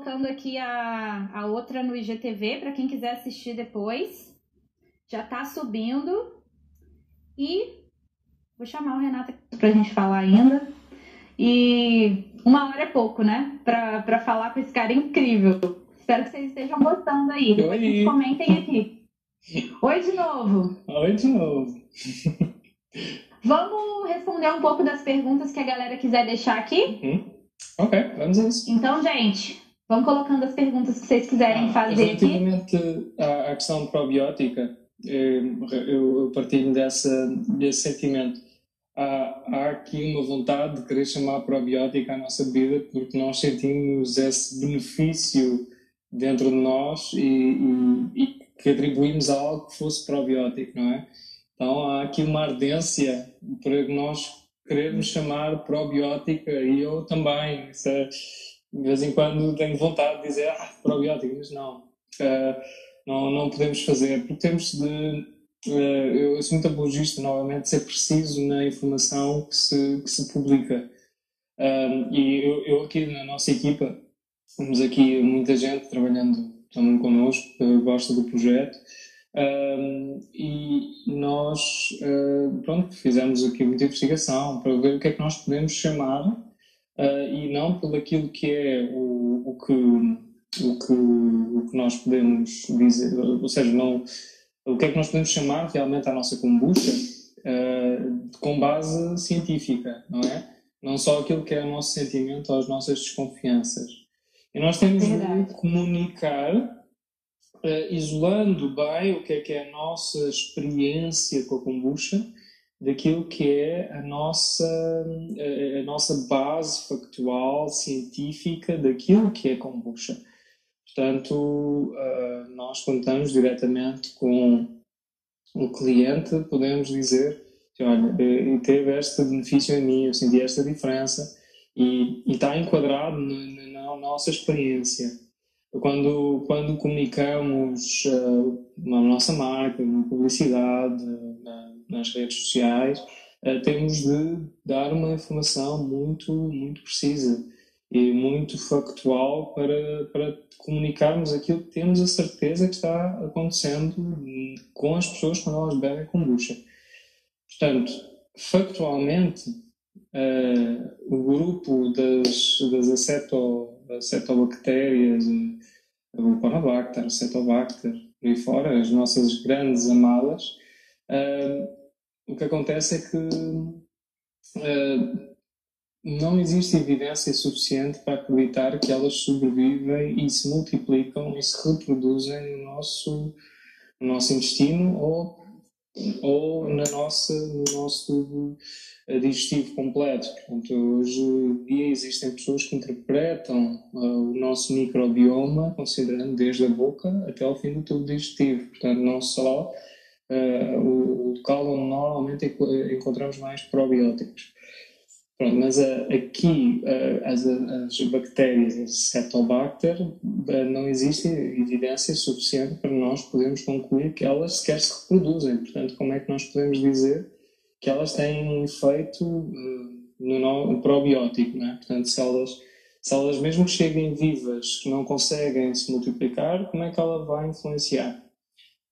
colocando aqui a, a outra no IGTV para quem quiser assistir depois. Já tá subindo. E vou chamar o Renato para a gente falar ainda. E uma hora é pouco, né? Para falar com esse cara incrível. Espero que vocês estejam gostando aí. Depois comentem aqui. Oi de novo. Oi de novo. Vamos responder um pouco das perguntas que a galera quiser deixar aqui? Uhum. Ok, vamos a isso. Então, gente, vamos colocando as perguntas que vocês quiserem ah, fazer relativamente aqui. à questão probiótica, eh, eu partilho dessa, desse sentimento. Há, há aqui uma vontade de querer chamar probiótica à nossa vida porque nós sentimos esse benefício dentro de nós e, e, e que atribuímos a algo que fosse probiótico, não é? Então há aqui uma ardência para nós querermos chamar probiótica e eu também. É, de vez em quando tenho vontade de dizer ah, probiótica, mas não. Uh, não, não podemos fazer, porque temos de. Uh, eu sou muito apologista, novamente, de ser preciso na informação que se, que se publica. Uh, e eu, eu, aqui na nossa equipa, temos aqui muita gente trabalhando também connosco, que gosta do projeto. Um, e nós uh, pronto, fizemos aqui muita investigação para ver o que é que nós podemos chamar uh, e não pelo aquilo que é o, o, que, o, que, o que nós podemos dizer, ou seja, não, o que é que nós podemos chamar realmente a nossa kombucha uh, com base científica, não é? Não só aquilo que é o nosso sentimento ou as nossas desconfianças. E nós temos de comunicar uh, isolando bem o que é que é a nossa experiência com a kombucha daquilo que é a nossa, a, a nossa base factual, científica daquilo que é kombucha. Portanto, uh, nós contamos diretamente com o cliente, podemos dizer olha, eh, teve este benefício em mim, eu senti esta diferença e, e está enquadrado na, nossa experiência. Quando, quando comunicamos uh, na nossa marca, na publicidade, na, nas redes sociais, uh, temos de dar uma informação muito, muito precisa e muito factual para, para comunicarmos aquilo que temos a certeza que está acontecendo com as pessoas quando elas bebem kombucha. Portanto, factualmente, uh, o grupo das, das aceto, acetobactérias, a Vulcanobacter, a Cetobacter, por aí fora, as nossas grandes amadas, uh, o que acontece é que uh, não existe evidência suficiente para acreditar que elas sobrevivem e se multiplicam e se reproduzem no nosso, no nosso intestino ou ou na nossa, no nosso eh, digestivo completo. Portanto, hoje em dia existem pessoas que interpretam uh, o nosso microbioma considerando desde a boca até ao fim do tubo digestivo. Portanto, não só o local onde normalmente encontramos mais probióticos. Pronto, mas uh, aqui as, as, bactérias, as Cetobacter, não existe evidência suficiente para nós podermos concluir que elas sequer se reproduzem. Portanto, como é que nós podemos dizer que elas têm um efeito no, no probiótico? Né? Portanto, se elas, se elas mesmo cheguem vivas, que não conseguem se multiplicar, como é que ela vai influenciar?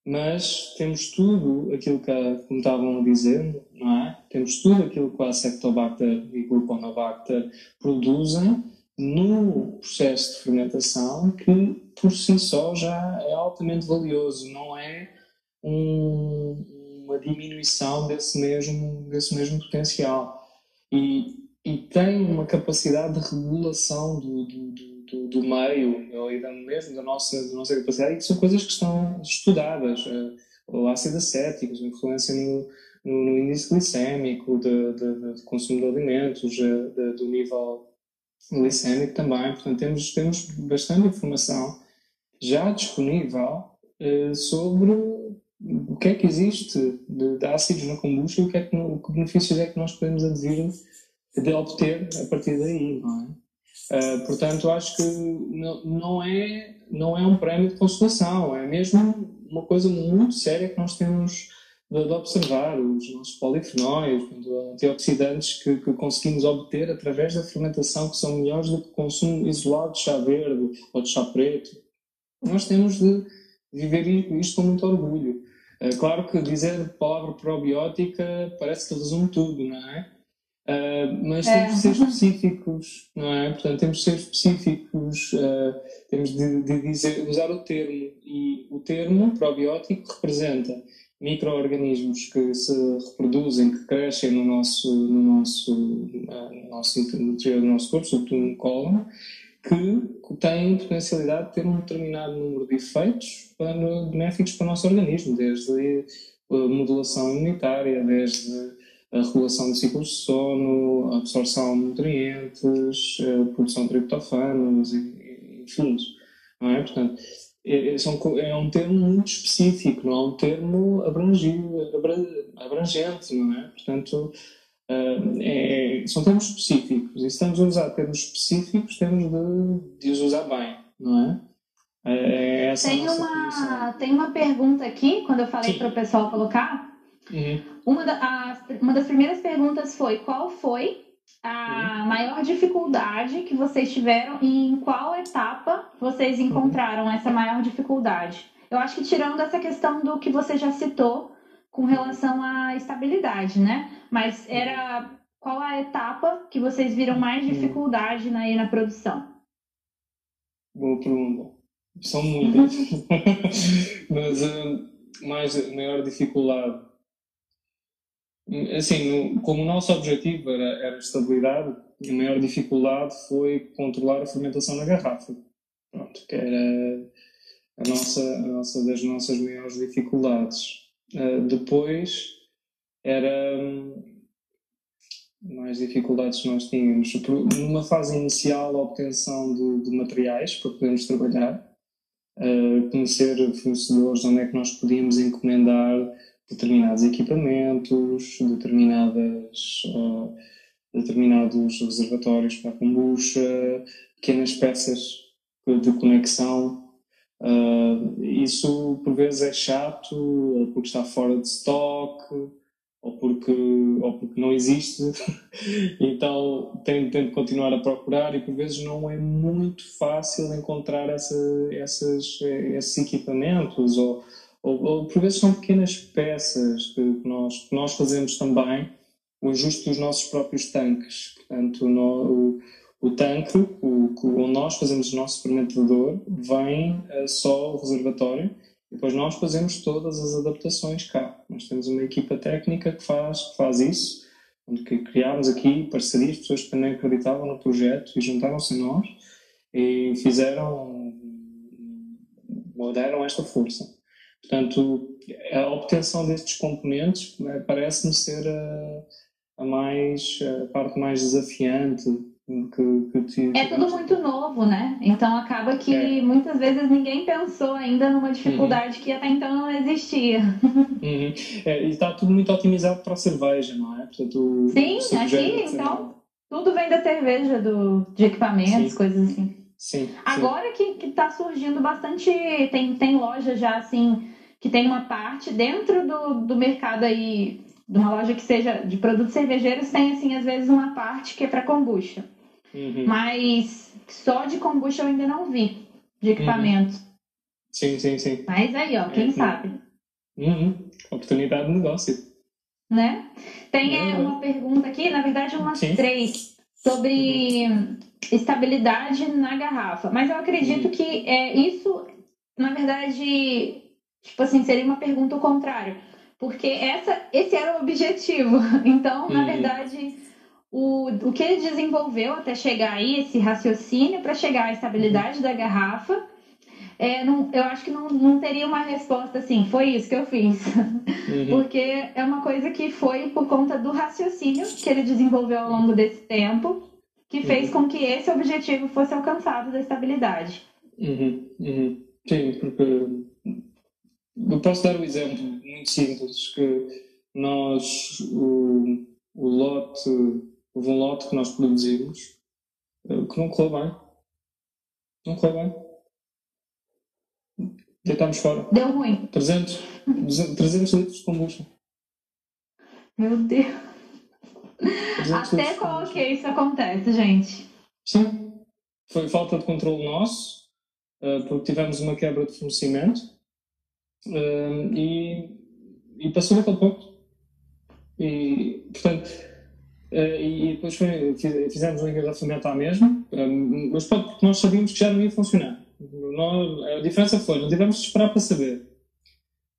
Mas temos tudo aquilo que, como estavam dizendo, não é? Temos tudo aquilo que a Sectobacter e Gluconobacter produzem no processo de fermentação que por si só já é altamente valioso, não é um, uma diminuição desse mesmo, desse mesmo potencial. E, e tem uma capacidade de regulação do, do, do do, do meio, ou da, mesmo da nossa, da nossa capacidade, e que são coisas que estão estudadas. Uh, o ácido acético, a influência no, no, no, índice glicémico, de, de, de consumo de alimentos, de, do nível glicémico também. Portanto, temos, temos bastante informação já disponível uh, sobre o que é que existe de, de ácidos na kombucha e o que, é que, que benefícios é que nós podemos advir de obter a partir daí, não é? Uh, portanto, acho que não, é, não é um prémio de consolação, é mesmo uma coisa muito séria que nós temos de, de observar os nossos polifenóis, antioxidantes que, que, conseguimos obter através da fermentação, que são melhores do que o consumo isolado de chá verde ou de chá preto. Nós temos de viver isto com muito orgulho. É claro que dizer palavra probiótica parece que resume tudo, não é? Uh, mas é. temos de ser específicos, não é? Portanto, temos de ser específicos, uh, temos de, de dizer, usar o termo. E o termo probiótico representa micro-organismos que se reproduzem, que crescem no nosso, no nosso, uh, no nosso interior do nosso corpo, sobretudo no cólon, que têm potencialidade de ter um determinado número de efeitos para, benéficos para o nosso organismo, desde a modulação imunitária, desde a regulação do ciclo de sono, a absorção de nutrientes, a produção de triptofanos, enfim. Não é? Portanto, é, é, é um termo muito específico, não é um termo abrangente, não é? Portanto, é, são termos específicos. E se estamos a usar termos específicos, temos de, de os usar bem, não é? é, é tem, uma, tem uma pergunta aqui, quando eu falei para o pessoal colocar. Uhum. Uma, da, a, uma das primeiras perguntas foi: qual foi a uhum. maior dificuldade que vocês tiveram e em qual etapa vocês uhum. encontraram uhum. essa maior dificuldade? Eu acho que tirando essa questão do que você já citou com relação à estabilidade, né? Mas era qual a etapa que vocês viram mais uhum. dificuldade na, na produção? Boa pergunta. São muitas. Mas uh, mais, maior dificuldade Assim, como o nosso objetivo era, era estabilidade, a maior dificuldade foi controlar a fermentação na garrafa. Pronto, que era a nossa, a nossa das nossas maiores dificuldades. Uh, depois era hum, mais dificuldades que nós tínhamos. Numa fase inicial, a obtenção de, de materiais para podermos trabalhar, uh, conhecer fornecedores onde é que nós podíamos encomendar determinados equipamentos, determinadas, uh, determinados reservatórios para a kombucha, pequenas peças de conexão. Uh, isso por vezes é chato, ou porque está fora de stock, ou porque, ou porque não existe. então tem, tem de continuar a procurar e por vezes não é muito fácil encontrar essa, essas, esses equipamentos ou ou, ou por vezes são pequenas peças que, nós, que nós fazemos também, o ajuste dos nossos próprios tanques. Portanto, no, o, o tanque, o, onde nós fazemos o nosso fermentador, vem uh, só o reservatório e depois nós fazemos todas as adaptações cá. Nós temos uma equipa técnica que faz, que faz isso, onde criámos aqui parcerias, pessoas que também acreditavam no projeto e juntaram-se a nós e fizeram, deram esta força. Portanto, a obtenção destes componentes né, parece-me ser a, a, mais, a parte mais desafiante que, que te, É tudo muito novo, né? Então acaba que é. muitas vezes ninguém pensou ainda numa dificuldade uhum. que até então não existia. Uhum. É, e está tudo muito otimizado para a cerveja, não é? Portanto, Sim, aqui então tudo vem da cerveja, do, de equipamentos, Sim. coisas assim. Sim, Agora sim. que está surgindo bastante, tem, tem loja já assim, que tem uma parte dentro do, do mercado aí, de uma loja que seja de produtos cervejeiros, tem assim, às vezes, uma parte que é para kombucha. Uhum. Mas só de kombucha eu ainda não vi, de equipamento. Uhum. Sim, sim, sim. Mas aí, ó, quem uhum. sabe? Uhum. Oportunidade de negócio. Né? Tem é, uma pergunta aqui, na verdade, umas sim. três, sobre uhum estabilidade na garrafa. Mas eu acredito uhum. que é, isso, na verdade, tipo assim, seria uma pergunta ao contrário. Porque essa, esse era o objetivo. Então, uhum. na verdade, o, o que ele desenvolveu até chegar aí, esse raciocínio para chegar à estabilidade uhum. da garrafa, é, não, eu acho que não, não teria uma resposta assim, foi isso que eu fiz. Uhum. Porque é uma coisa que foi por conta do raciocínio que ele desenvolveu ao longo desse tempo que fez uhum. com que esse objetivo fosse alcançado da estabilidade. Uhum, uhum. Sim, porque eu posso dar um exemplo muito simples que nós o, o lote houve um lote que nós produzimos eh, que não correu bem não correu bem deitámos fora deu ruim 300, 300 litros de kombucha Meu Deus. Até qual que isso acontece, gente? Sim. Foi falta de controle nosso, uh, porque tivemos uma quebra de fornecimento uh, e, e passou daquele ponto. E, portanto, uh, e depois foi, fizemos um engarrafamento à mesma, mas pronto, porque nós sabíamos que já não ia funcionar. Nós, a diferença foi, não tivemos de esperar para saber.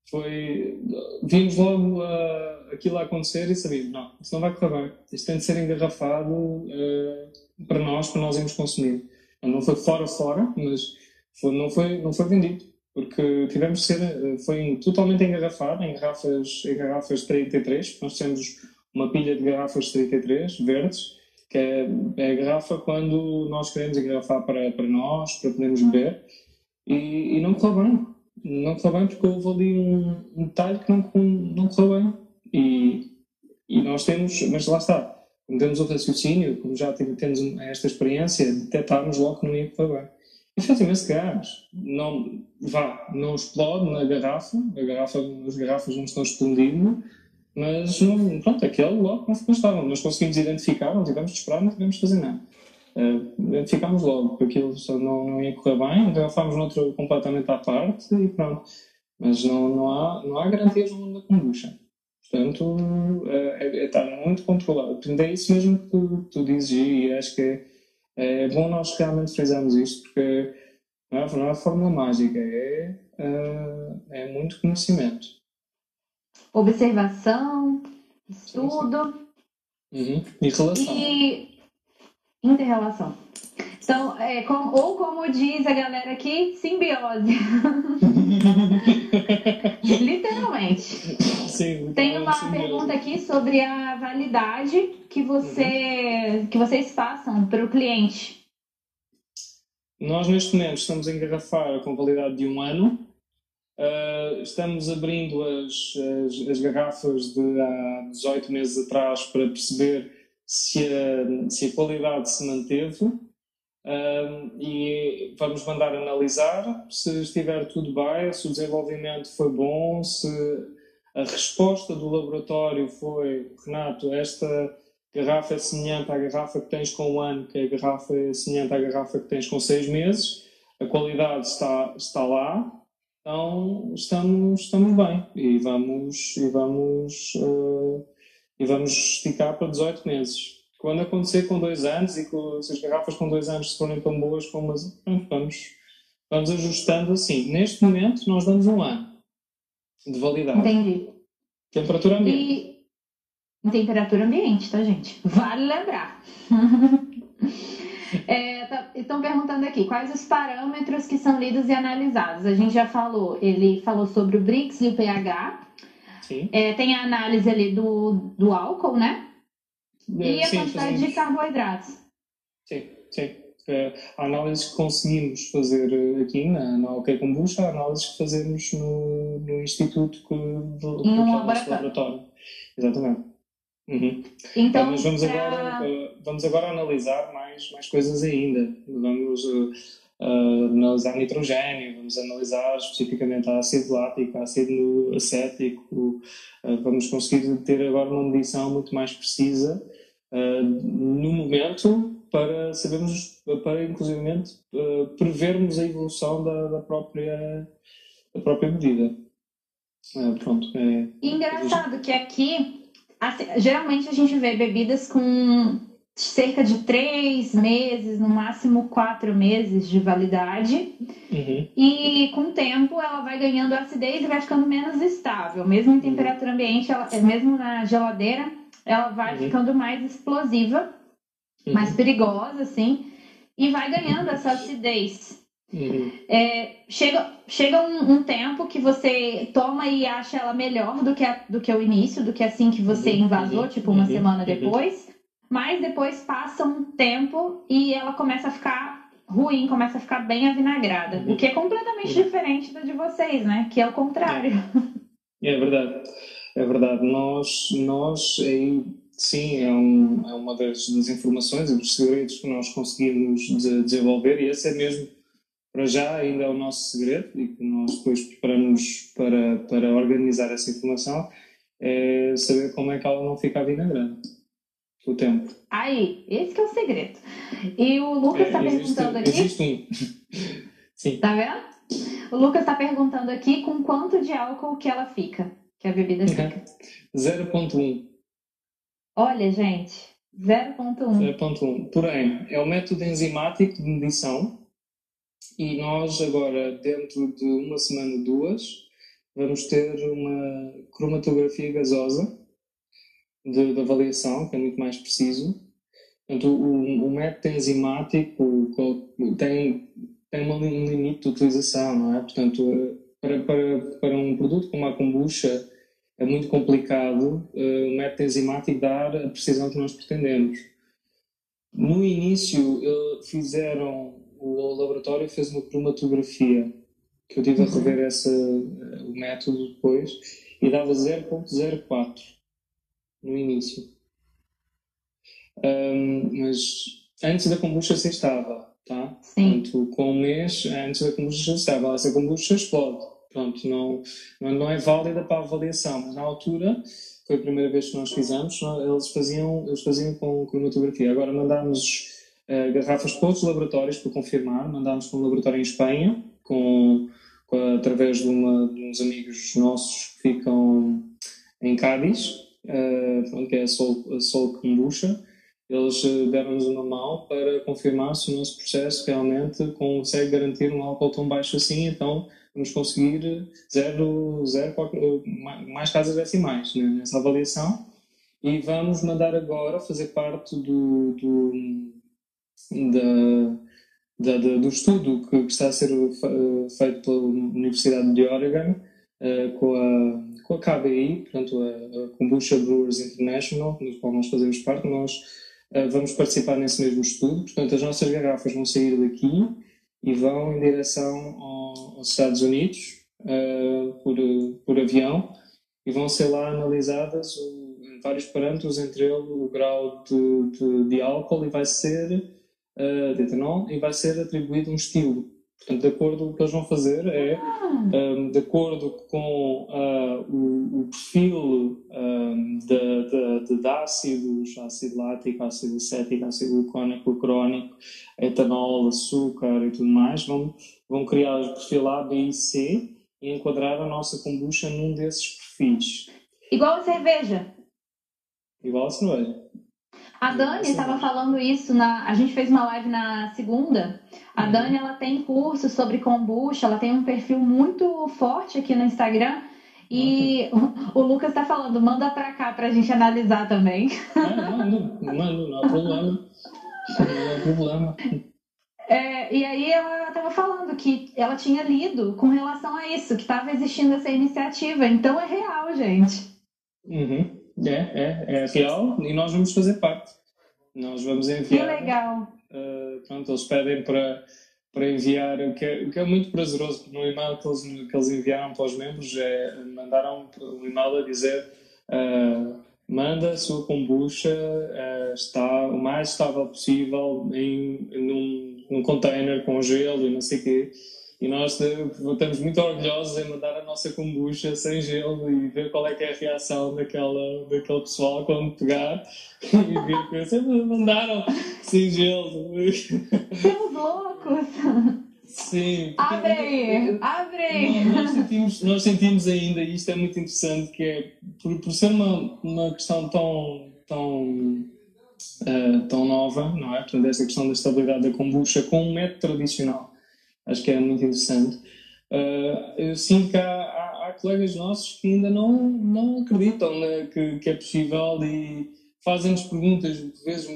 Foi, vimos logo uh, aquilo a acontecer e sabíamos, não, isso não vai correr bem. Isto tem de ser engarrafado uh, para nós, para nós irmos consumir. Não foi fora, fora, mas foi, não, foi, não foi vendido. Porque tivemos de ser, ah, foi totalmente engarrafado em garrafas, em garrafas 33. Nós temos uma pilha de garrafas 33 verdes que é, é a garrafa quando nós queremos engarrafar para, para nós, para podermos beber, e, e não correu bem. Não correu bem porque houve ali um, um detalhe que não, não correu bem. E, e nós temos, mas lá está, como temos o raciocínio, como já temos esta experiência, detectarmos logo que não ia correr bem. E faz imenso gás. Não, vá, não explode na garrafa, a garrafa, as garrafas não estão explodindo, mas, pronto, aquele logo não estava. Nós conseguimos identificar, não tivemos de esperar, não tivemos de fazer nada. Uh, identificámos logo que aquilo não, não ia correr bem, então fomos noutro completamente à parte e pronto. Mas não, não, há, não há garantias no mundo da kombucha. Portanto, uh, é, é, está muito controlado. Portanto, é isso mesmo que tu, tu dizes e acho que é, é bom nós realmente frisarmos isto, porque não é, não é fórmula mágica, é, uh, é muito conhecimento observação, estudo uhum. e relação. E interrelação. Então, é, com, ou como diz a galera aqui, simbiose. Literalmente. Sim, Tem uma simbiose. Pergunta aqui sobre a validade que, você, uhum. que vocês passam para o cliente. Nós, neste momento, estamos a engarrafar com validade de um ano Uh, estamos abrindo as, as, as, garrafas de há 18 meses atrás para perceber se a, se a qualidade se manteve uh, e vamos mandar analisar se estiver tudo bem, se o desenvolvimento foi bom, se a resposta do laboratório foi Renato, esta garrafa é semelhante à garrafa que tens com um ano, que a garrafa é semelhante à garrafa que tens com seis meses, a qualidade está, está lá, então estamos, estamos bem e vamos, e, vamos, uh, e vamos esticar para 18 meses. Quando acontecer com dois anos e com, se as garrafas com dois anos se forem tão boas como as. Vamos, vamos ajustando assim. Neste momento, nós damos um ano de validade. Entendi. Temperatura ambiente. E temperatura ambiente, tá, gente? Vale lembrar. É, tá, estão perguntando aqui quais os parâmetros que são lidos e analisados. A gente já falou, ele falou sobre o BRICS e o pH. Sim. É, tem a análise ali do, do álcool, né? É, e a sim, quantidade fazemos. de carboidratos. Sim, sim. A análise que conseguimos fazer eh, aqui na, na OK Kombucha, a análise que fazemos no, no Instituto que, do, um laboratório. laboratório. Exatamente. Uhum. Então, Mas vamos, pra... agora, uh, vamos agora analisar mais, mais coisas ainda. Vamos uh, uh, analisar nitrogênio, vamos analisar especificamente a ácido lático, ácido acético. vamos conseguir ter agora uma medição muito mais precisa no momento para sabermos, para inclusivamente prevermos a evolução da, da própria, da própria medida. pronto. É, Engraçado que aqui Assim, geralmente a gente vê bebidas com cerca de três meses, no máximo quatro meses de validade. Uhum. E com o tempo ela vai ganhando acidez e vai ficando menos estável. Mesmo em temperatura ambiente, ela, mesmo na geladeira, ela vai uhum. ficando mais explosiva, uhum. mais perigosa, assim, e vai ganhando essa acidez. Uhum. É, chega chega um, um, tempo que você toma e acha ela melhor do que, a, do que o início, do que assim que você uhum. invasou, uhum. tipo uma uhum. semana depois. Mas depois passa um tempo e ela começa a ficar ruim, começa a ficar bem avinagrada. O que é completamente diferente da de vocês, né? Que é o contrário. É, é verdade. É verdade. Nós, nós aí, sim, é, um, é uma das, das informações e dos segredos que nós conseguimos desenvolver e esse é mesmo para já ainda é o nosso segredo e que nós depois preparamos para, para organizar essa informação, é saber como é que ela não fica avinagrada o tempo. Aí, esse que é o segredo. E o Lucas está é, perguntando aqui. Existe um. Sim. Tá vendo? O Lucas está perguntando aqui com quanto de álcool que ela fica, que a bebida fica. 0.1. Olha, gente, 0.1. 0.1. Porém, é o método enzimático de medição e nós agora, dentro de uma semana, duas, vamos ter uma cromatografia gasosa de, de avaliação, que é muito mais preciso. Portanto, o, o método enzimático tem, tem um limite de utilização, não é? Portanto, para, para, para um produto como a kombucha, é muito complicado uh, o método enzimático dar a precisão que nós pretendemos. No início, fizeram, o laboratório fez uma cromatografia, que eu tive a uhum. rever essa, eh, o método depois, e dava 0.04 no início. Um, mas antes da kombucha se estava, tá? Sim. Portanto, com um mês antes da kombucha já estava. Essa kombucha explode. Pronto, não, não, é válida para a avaliação, mas na altura foi a primeira vez que nós fizemos, eles faziam, eles faziam com cromatografia. Agora mandámos uh, garrafas para outros laboratórios para confirmar, mandámos para um laboratório em Espanha, com, com através de, uma, de uns amigos nossos que ficam em Cádiz, uh, que é a Sol, a Sol Kombucha, eles eh, deram-nos uma mão para confirmar se o nosso processo realmente consegue garantir um álcool tão baixo assim, então vamos conseguir zero, zero mais casas decimais né, nessa avaliação. E vamos mandar agora fazer parte do, do, da, da, do estudo que está a ser feito pela Universidade de Oregon uh, com a com a KBI, portanto a, a Kombucha Brewers International, do qual nós fazemos parte, nós uh, vamos participar nesse mesmo estudo. Portanto, as nossas garrafas vão sair daqui e vão em direção ao, aos Estados Unidos uh, por, por avião e vão ser lá analisadas o, vários parâmetros, entre eles o grau de, de, de álcool e vai ser uh, de etanol e vai ser atribuído um estilo. Portanto, de acordo, o que eles vão fazer é, um, de acordo com uh, o, o, perfil um, de, de, de, ácidos, ácido lático, ácido acético, ácido glucónico, crónico, etanol, açúcar e tudo mais, vão, vão criar o perfil A, B e C e enquadrar a nossa kombucha num desses perfis. Igual a cerveja. Igual a cerveja. A Dani estava falando isso na. A gente fez uma live na segunda. A uhum. Dani ela tem curso sobre kombucha, ela tem um perfil muito forte aqui no Instagram. E uhum. o, Lucas está falando, manda para cá para a gente analisar também. É, mando, não há problema. Não há problema. É, e aí ela estava falando que ela tinha lido com relação a isso, que estava existindo essa iniciativa. Então é real, gente. Uhum. É, é, é real e nós vamos fazer parte. Nós vamos enviar. Que legal. Uh, pronto, eles pedem para, para enviar, o que, é, o que é muito prazeroso, porque no e-mail que eles, que eles enviaram para os membros, é, mandaram um e-mail a dizer uh, manda a sua kombucha, uh, está o mais estável possível em, num, num container com gelo e não sei o quê e nós estamos muito orgulhosos em mandar a nossa kombucha sem gelo e ver qual é que é a reação daquela, daquele pessoal quando pegar e ver que eles mandaram sem gelo. Somos loucos! Sim. Abre aí! Abre aí! Nós, sentimos, nós sentimos ainda, e isto é muito interessante, que é por, por ser uma, uma questão tão, tão, uh, tão nova, não é? Portanto, essa questão da estabilidade da kombucha com um método tradicional acho que é muito interessante. Uh, eu sinto que há, há, há, colegas nossos que ainda não, não acreditam né, que, que, é possível e fazem-nos perguntas, por vezes,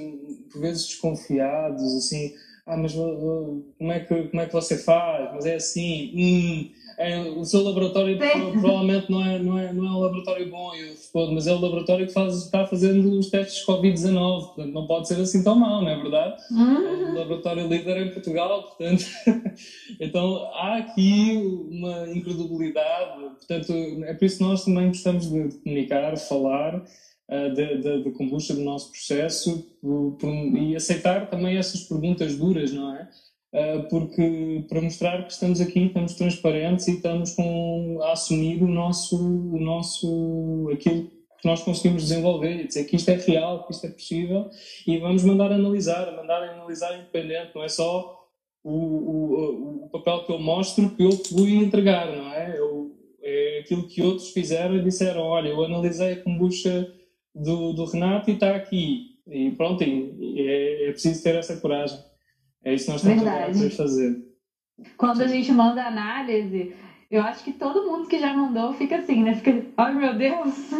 por vezes desconfiados, assim, ah, mas uh, como, é que, como é que você faz? Mas é assim, hum, é, o seu laboratório provavelmente não é, não, é, não é um laboratório bom, eu respondo, mas é o laboratório que faz, está fazendo os testes Covid-19, portanto não pode ser assim tão mal, não é verdade? Uhum. É o laboratório líder em Portugal, portanto. então há aqui uma incredibilidade, portanto é por isso que nós também gostamos de comunicar, falar. De, de, de kombucha do nosso processo por, por, e aceitar também essas perguntas duras, não é? Eh, porque para mostrar que estamos aqui, estamos transparentes e estamos com, a assumir o nosso, o nosso aquilo que nós conseguimos desenvolver e dizer que isto é real, que isto é possível e vamos mandar analisar, mandar analisar independente, não é só o, o, o papel que eu mostro que eu fui entregar, não é? Eu, é aquilo que outros fizeram e disseram, olha, eu analisei a kombucha do, do Renato e está aqui. E pronto, é, é, preciso ter essa coragem. É isso que nós estamos a fazer. Quando a gente manda análise, eu acho que todo mundo que já mandou fica assim, né? Fica, ai meu Deus!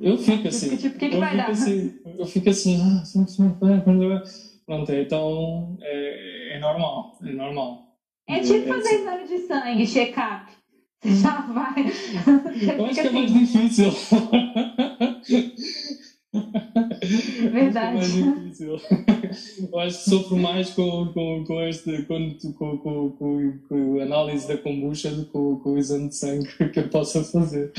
Eu fico assim. tipo, o que, que vai dar? Assim, eu fico assim, ah, pronto, então é, é normal, é normal. É tipo é, fazer é, exame de sangue, check-up. Você já vai. Eu acho que é mais assim. difícil. Verdade. É difícil. Eu acho que sofro mais com, com, com, este, com, com, com, com, com a análise da kombucha do que com, com o exame de sangue que eu possa fazer.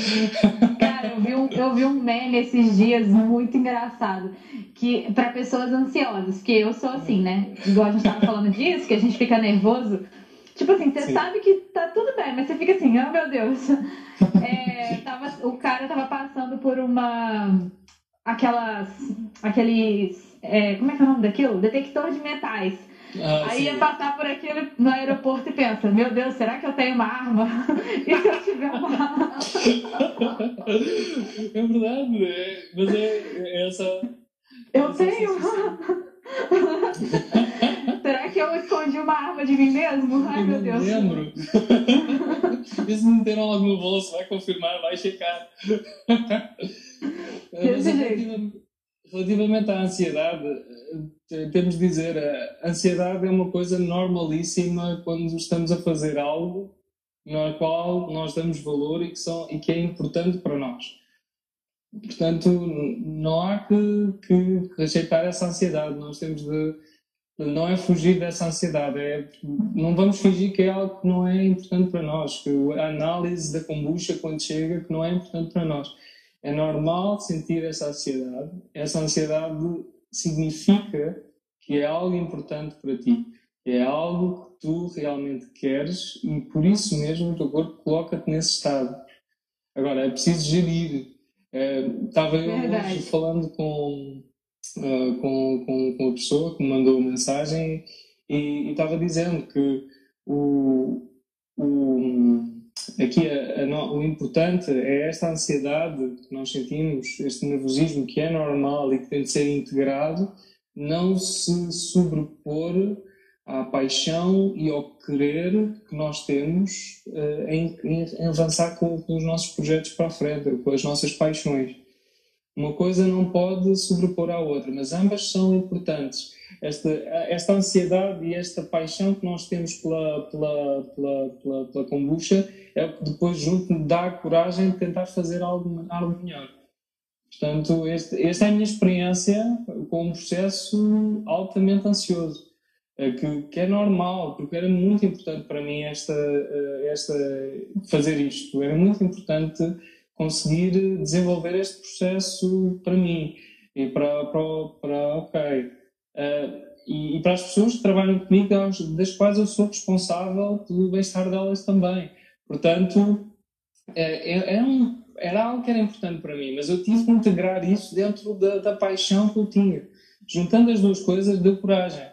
Cara, eu vi, um, eu vi um meme esses dias muito engraçado. Que para pessoas ansiosas, porque eu sou assim, né? Igual a gente tava falando disso, que a gente fica nervoso. Tipo assim, você Sim. sabe que tá tudo bem, mas você fica assim, oh meu Deus. É, tava, o cara tava passando por uma aquelas. aqueles. É, como é que é o nome daquilo? Detector de metais. Ah, Aí sim. ia passar por aquilo no aeroporto e pensa, meu Deus, será que eu tenho uma arma? e se eu tiver uma arma? é verdade, é, mas é, é essa. Eu essa tenho! que eu escondi uma arma de mim mesmo? Ai, eu meu Deus. lembro. Se não tem algo no bolso, vai confirmar, vai checar. Relativamente, relativamente à ansiedade, eh, temos de dizer, a ansiedade é uma coisa normalíssima quando estamos a fazer algo no qual nós damos valor e que, são, e que é importante para nós. Portanto, não há que, que rejeitar essa ansiedade, nós temos de. Não é fugir dessa ansiedade, é, não vamos fingir que é algo que não é importante para nós, que a análise da kombucha, quando chega, que não é importante para nós é normal sentir essa ansiedade. Essa ansiedade significa que é algo importante para ti. É algo que tu realmente queres e por isso mesmo o teu corpo coloca-te nesse estado. Agora, é preciso gerir. É, estava eu hoje falando com, uh, com, com, com a pessoa que me mandou mensagem e, e estava dizendo que o, o aqui a, a, o importante é esta ansiedade que nós sentimos, este nervosismo que é normal e que tem de ser integrado, não se sobrepor à paixão e ao querer que nós temos uh, em, em, avançar com, com, os nossos projetos para a frente, com as nossas paixões. Uma coisa não pode sobrepor à outra, mas ambas são importantes esta, esta ansiedade e esta paixão que nós temos pela, pela, pela, pela, pela kombucha é o que depois junto dá a coragem de tentar fazer algo, algo melhor. Portanto, este, esta é a minha experiência com um processo altamente ansioso, é que, que é normal, porque era muito importante para mim esta, esta, fazer isto, era muito importante conseguir desenvolver este processo para mim e para, para, para ok, Uh, e, e, para as pessoas que trabalham comigo, das quais eu sou responsável pelo bem-estar delas também. Portanto, é, é, é um, era algo que era importante para mim, mas eu tive que integrar isso dentro da, da paixão que eu tinha. Juntando as duas coisas, deu coragem.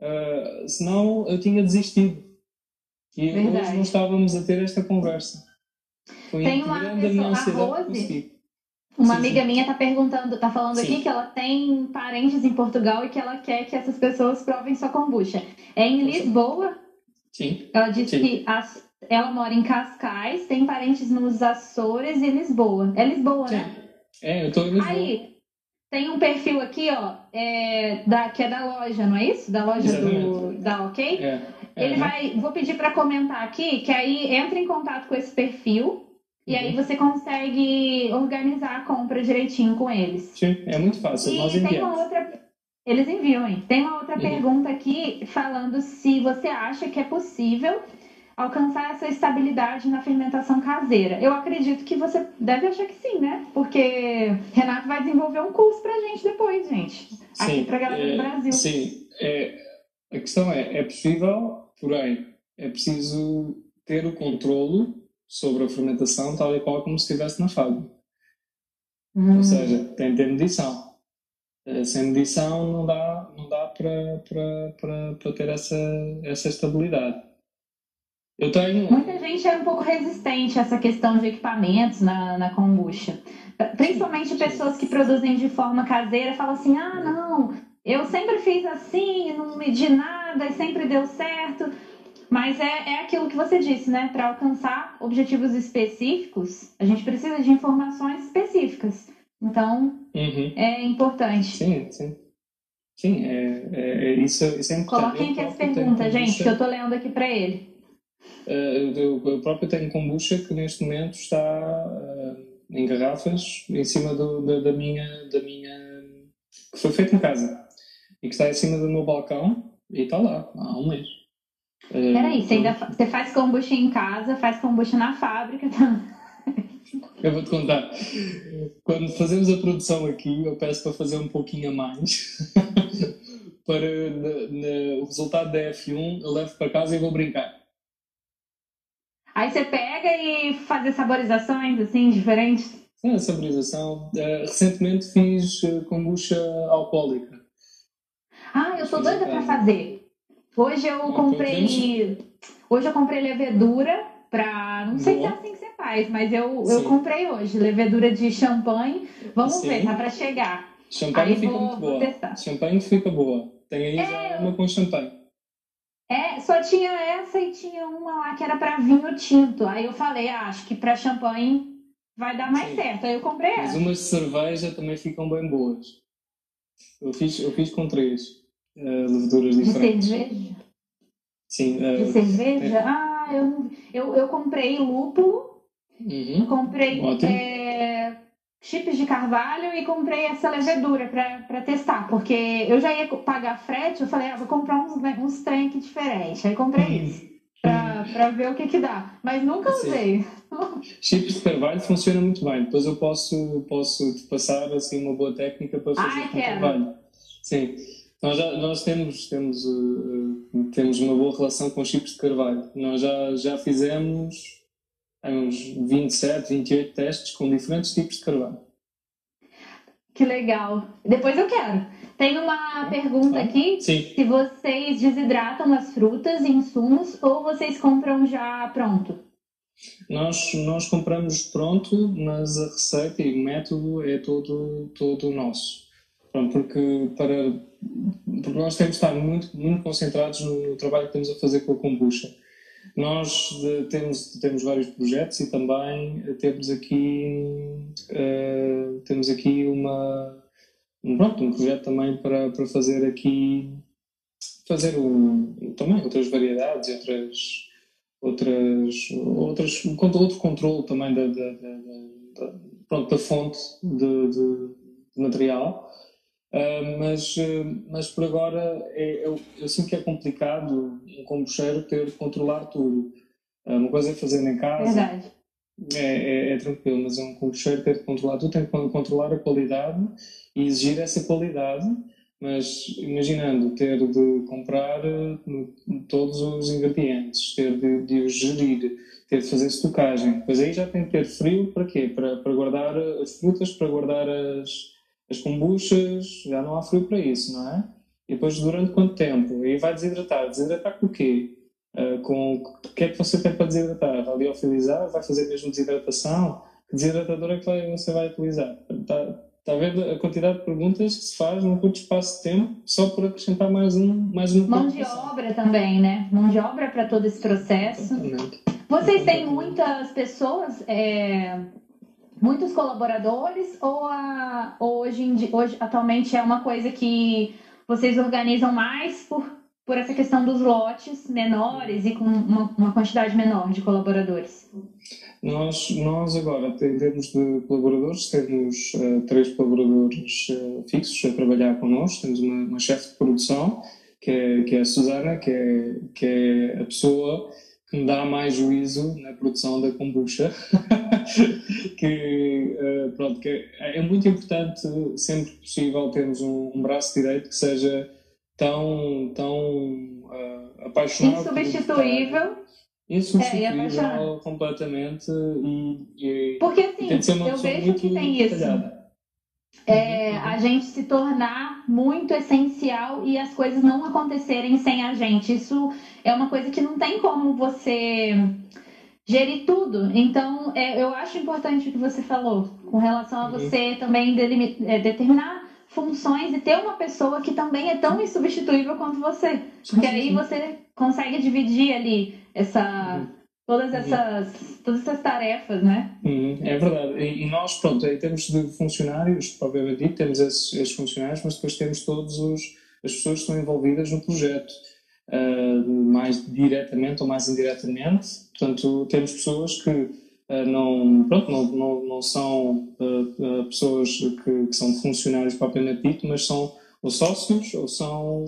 Uh, senão eu tinha desistido. E Verdade. hoje não estávamos a ter esta conversa. Foi Tem uma pessoa, a Rose, uma sim, amiga sim. minha tá perguntando, tá falando sim. aqui que ela tem parentes em Portugal e que ela quer que essas pessoas provem sua kombucha. É em Lisboa? Sim. Ela disse que as, ela mora em Cascais, tem parentes nos Açores e Lisboa. É Lisboa, né? É, eu tô em Lisboa. Aí, tem um perfil aqui, ó, é, da, que é da loja, não é isso? Da loja do, da OK? É. Ele vai, vou pedir para comentar aqui, que aí entra em contato com esse perfil e aí uhum. você consegue organizar a compra direitinho com eles. Sim, é muito fácil. E Nós enviamos. tem uma outra. Eles enviam, hein? Tem uma outra uhum. pergunta aqui falando se você acha que é possível alcançar essa estabilidade na fermentação caseira. Eu acredito que você deve achar que sim, né? Porque Renato vai desenvolver um curso pra gente depois, gente. Aqui sim, pra galera é, do Brasil. Sim, é, a questão é, é possível, porém, é preciso ter o controlo sobre a fermentação tal e qual como se estivesse na fábrica. Hum. Ou seja, tem de ter medição. Uh, sem medição não dá, não dá para, para, para, para ter essa, essa estabilidade. Eu tenho... Muita gente é um pouco resistente a essa questão de equipamentos na, na kombucha. Principalmente pessoas que produzem de forma caseira falam assim: ah, não, eu sempre fiz assim, não medi nada e sempre deu certo. Mas é, é aquilo que você disse, né? Para alcançar objetivos específicos, a gente precisa de informações específicas. Então, uhum. é importante. Sim, sim. Sim, é, é, é isso, isso é importante. Coloquem aqui as perguntas, gente, que eu tô lendo aqui para ele. Uh, eu, eu próprio tenho kombucha que neste momento está uh, em garrafas em cima do, da, da, minha, da minha. que foi feito em casa e que está em cima do meu balcão e está lá há um mês. Uh, Peraí, você ainda você faz kombucha em casa, faz kombucha na fábrica também. Eu vou te contar. Quando fazemos a produção aqui, eu peço para fazer um pouquinho a mais. para na, na, o resultado da F1 eu levo para casa e vou brincar. Aí você pega e faz saborizações assim, diferentes? Sim, a saborização. Uh, recentemente fiz uh, kombucha alcoólica. Ah, eu sou doida para fazer. Hoje eu comprei. Hoje eu comprei levedura para. Não sei Boa. se é assim que você faz, mas eu, eu comprei hoje. Levedura de champanhe. Vamos Sim. ver, tá para chegar. Champanhe aí fica vou, muito boa. Champanhe fica boa. Tem aí é... já uma com champanhe. É, só tinha essa e tinha uma lá que era para vinho tinto. Aí eu falei, ah, acho que para champanhe vai dar mais Sim. certo. Aí eu comprei essa. Mas umas de cerveja também ficam bem boas. Eu fiz, eu fiz com três uh, leveduras diferentes. De cerveja? Sim. Uh, de cerveja? É. Ah, eu, eu, eu comprei lúpulo. Uhum. Comprei é, chips de carvalho e comprei essa levedura para testar, porque eu já ia pagar frete, eu falei, ah, vou comprar uns, uns trem aqui diferentes. Aí comprei uhum. isso. Pra, ver o que que dá. Mas nunca usei. Chips de carvalho funciona muito bem. Depois eu posso, posso te passar assim, uma boa técnica para fazer Ai, com quero. carvalho. Sim. Nós, já, nós temos, temos, uh, temos uma boa relação com chips de carvalho. Nós já, já fizemos uns 27, 28 testes com diferentes tipos de carvalho. Que legal. Depois eu quero. Tem uma pergunta ah, aqui. Sim. Se vocês desidratam as frutas e insumos ou vocês compram já pronto? Nós, nós compramos pronto, mas a receita e o método é todo, todo nosso. Pronto, porque, para, porque nós temos de estar muito, muito concentrados no, no trabalho que estamos a fazer com a kombucha. Nós de, temos, temos vários projetos e também temos aqui, uh, temos aqui uma, um, pronto, um projeto também para, para fazer aqui, fazer um, também outras variedades e outras, outras, outras, outro controle também da, da, da, da, pronto, da fonte de, de, de material Uh, mas, uh, mas por agora é, eu, eu, sinto que é complicado um combucheiro ter de controlar tudo. Uh, uma coisa é fazer em casa, é, é, é, tranquilo, mas um combucheiro ter de controlar tudo, tem que controlar a qualidade e exigir essa qualidade. Mas imaginando ter de comprar todos os ingredientes, ter de, de os gerir, ter de fazer estocagem, pois aí já tem que ter frio para quê? Para, para guardar as frutas, para guardar as, as kombuchas, já não há frio para isso, não é? E depois durante quanto tempo? E vai desidratar. Desidratar com o quê? Uh, com o que é que você tem para desidratar? Vai liofilizar? Vai fazer mesmo desidratação? Que desidratador é que você vai utilizar? Está, a ver a quantidade de perguntas que se faz num curto espaço de tempo só por acrescentar mais um mais uma Mão de obra também, né? Mão de obra para todo esse processo. Exatamente. Vocês têm muitas pessoas é, muitos colaboradores ou, a, hoje, hoje atualmente é uma coisa que vocês organizam mais por, por essa questão dos lotes menores e com uma, uma quantidade menor de colaboradores? Nós, nós agora, temos de colaboradores, temos uh, três colaboradores uh, fixos a trabalhar connosco, temos uma, uma chefe de produção, que é, que é a Susana, que é, que é a pessoa que me dá mais juízo na produção da kombucha, que, uh, pronto, que é, é, muito importante, sempre que possível, termos um, um braço direito que seja tão, tão uh, apaixonado. Insubstituível. Insubstituível é, completamente e, e, Porque assim, eu vejo que tem detalhada. isso. é, a gente se tornar muito essencial e as coisas não acontecerem sem a gente. Isso é uma coisa que não tem como você gerir tudo. Então, é, eu acho importante o que você falou com relação a uhum. você também é, determinar funções e ter uma pessoa que também é tão insubstituível quanto você. Porque aí você consegue dividir ali essa. Uhum. Todas essas, todas essas tarefas, né? Uhum, é verdade. E, nós, pronto, em termos de funcionários, provavelmente temos esses, esses funcionários, mas depois temos todos os, as pessoas que estão envolvidas no projeto. Uh, mais diretamente ou mais indiretamente. Portanto, temos pessoas que uh, não, pronto, não, não, não são uh, pessoas que, que, são funcionários propriamente dito, mas são ou sócios ou são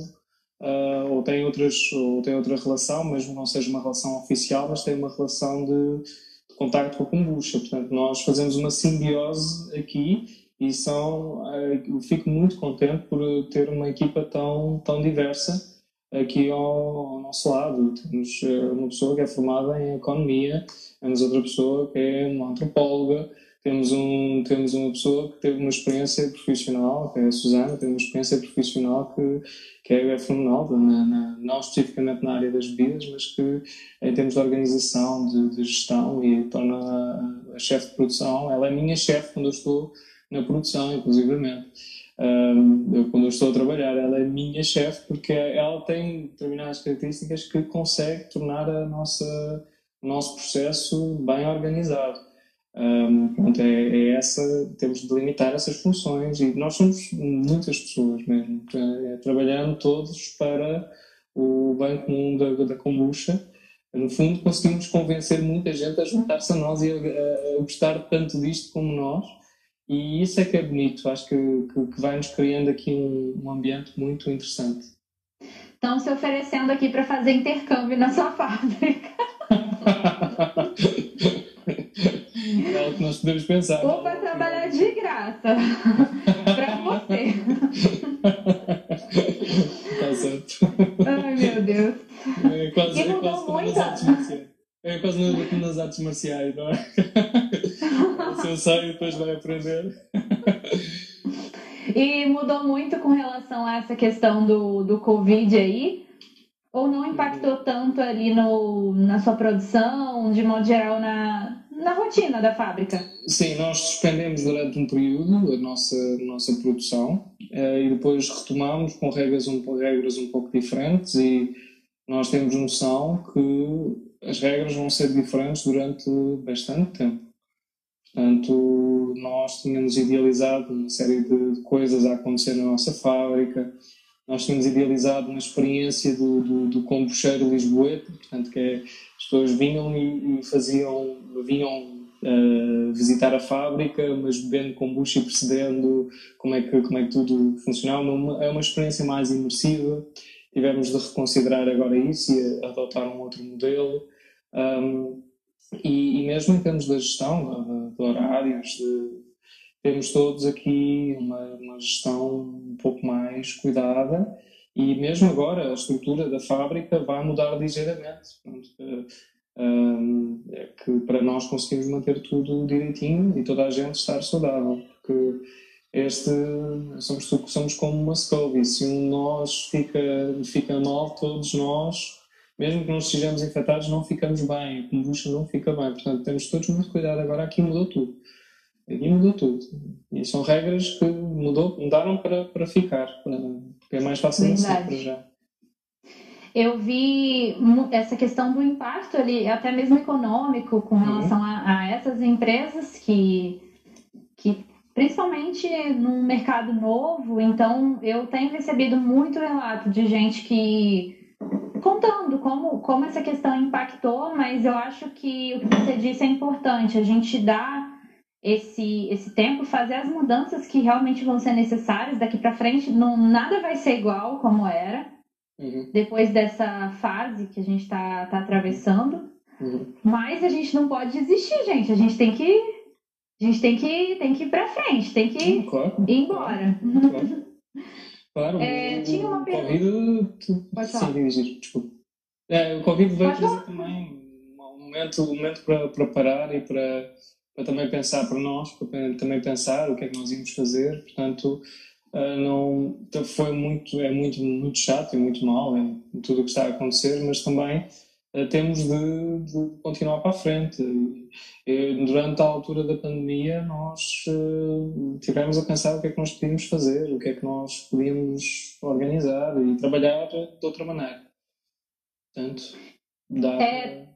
ou têm outras ou têm outra relação, mesmo não seja uma relação oficial, mas têm uma relação de, de contacto com a kombucha. Portanto, nós fazemos uma simbiose aqui e são, eu fico muito contente por ter uma equipa tão, tão diversa aqui ao, nosso lado. Temos eh, uma pessoa que é formada em economia, temos outra pessoa que é uma antropóloga, temos, um, temos uma pessoa que teve uma experiência profissional, que é a Susana, tem uma experiência profissional que, que é, é fenomenal, na, na, não especificamente na área das bebidas, mas que em termos de organização, de, de gestão e torna a, a chefe de produção, ela é minha chefe quando eu estou na produção, inclusivamente eu, quando eu estou a trabalhar. Ela é minha chefe porque ela tem determinadas características que consegue tornar a nossa, o nosso processo bem organizado. Um, pronto, é, é, essa, temos de delimitar essas funções e nós somos muitas pessoas mesmo, é, trabalhando todos para o bem comum da, da kombucha. No fundo, conseguimos convencer muita gente a juntar-se a nós e a, a, a gostar tanto disto como nós e isso é que é bonito, acho que, que, que vai nos criando aqui um, um ambiente muito interessante. Estão se oferecendo aqui para fazer intercâmbio na sua fábrica. é o que nós podemos pensar. Ou para trabalhar de graça. para você. Tá certo. Ai, meu Deus. É quase, e mudou é quase muito. É quase nas artes marciais, não é? Se eu saio, depois vai aprender. E mudou muito com relação a essa questão do, do Covid aí? Ou não impactou tanto ali no, na sua produção, de modo geral, na, na rotina da fábrica? Sim, nós suspendemos durante um período a nossa, a nossa produção eh, e depois retomamos com regras um, regras um pouco diferentes e nós temos noção que as regras vão ser diferentes durante bastante tempo. Portanto, nós tínhamos idealizado uma série de coisas a acontecer na nossa fábrica, nós tínhamos idealizado uma experiência do, do, do kombucheiro lisboeta, portanto, que é, as pessoas vinham e, e faziam, vinham uh, visitar a fábrica, mas bebendo kombucha e percebendo como é que, como é que tudo funcionava. Uma, é uma experiência mais imersiva. Tivemos de reconsiderar agora isso e adotar um outro modelo. Um, e, e, mesmo em termos da gestão, de, de horários, de, temos todos aqui uma, uma, gestão um pouco mais cuidada e mesmo agora a estrutura da fábrica vai mudar ligeiramente. Pronto, é que para nós conseguimos manter tudo direitinho e toda a gente estar saudável, porque este somos, somos como uma SCOBY, se um de nós fica, fica mal, todos nós mesmo que não estejamos infectados, não ficamos bem, a kombucha não fica bem. Portanto, temos todos muito cuidado. Agora aqui mudou tudo. Aqui mudou tudo. E são regras que mudou, mudaram para, para ficar, para, porque é mais fácil assim para já. Eu vi essa questão do impacto ali, até mesmo econômico, com uhum. relação uhum. a, a, essas empresas que, que, principalmente num mercado novo, então eu tenho recebido muito relato de gente que contando como, como essa questão impactou, mas eu acho que o que você disse é importante, a gente dá esse, esse tempo, fazer as mudanças que realmente vão ser necessárias daqui para frente, não, nada vai ser igual como era, uhum. depois dessa fase que a gente está tá atravessando, uhum. mas a gente não pode desistir, gente, a gente tem que a gente tem que, tem que ir para frente, tem que claro, ir embora. Claro. Claro, é, tinha uma pergunta. Pode falar. Sim, desculpa. É, o Covid veio trazer também um momento, um momento para, para parar e para, para também pensar para nós, para também pensar o que é que nós íamos fazer. Portanto, uh, não então foi muito, é muito, muito chato e muito mal em, em tudo o que está a acontecer, mas também temos de, de, continuar para a frente. E, durante a altura da pandemia, nós uh, tivemos a pensar o que é que nós podíamos fazer, o que é que nós podíamos organizar e trabalhar de outra maneira. Portanto, dá. É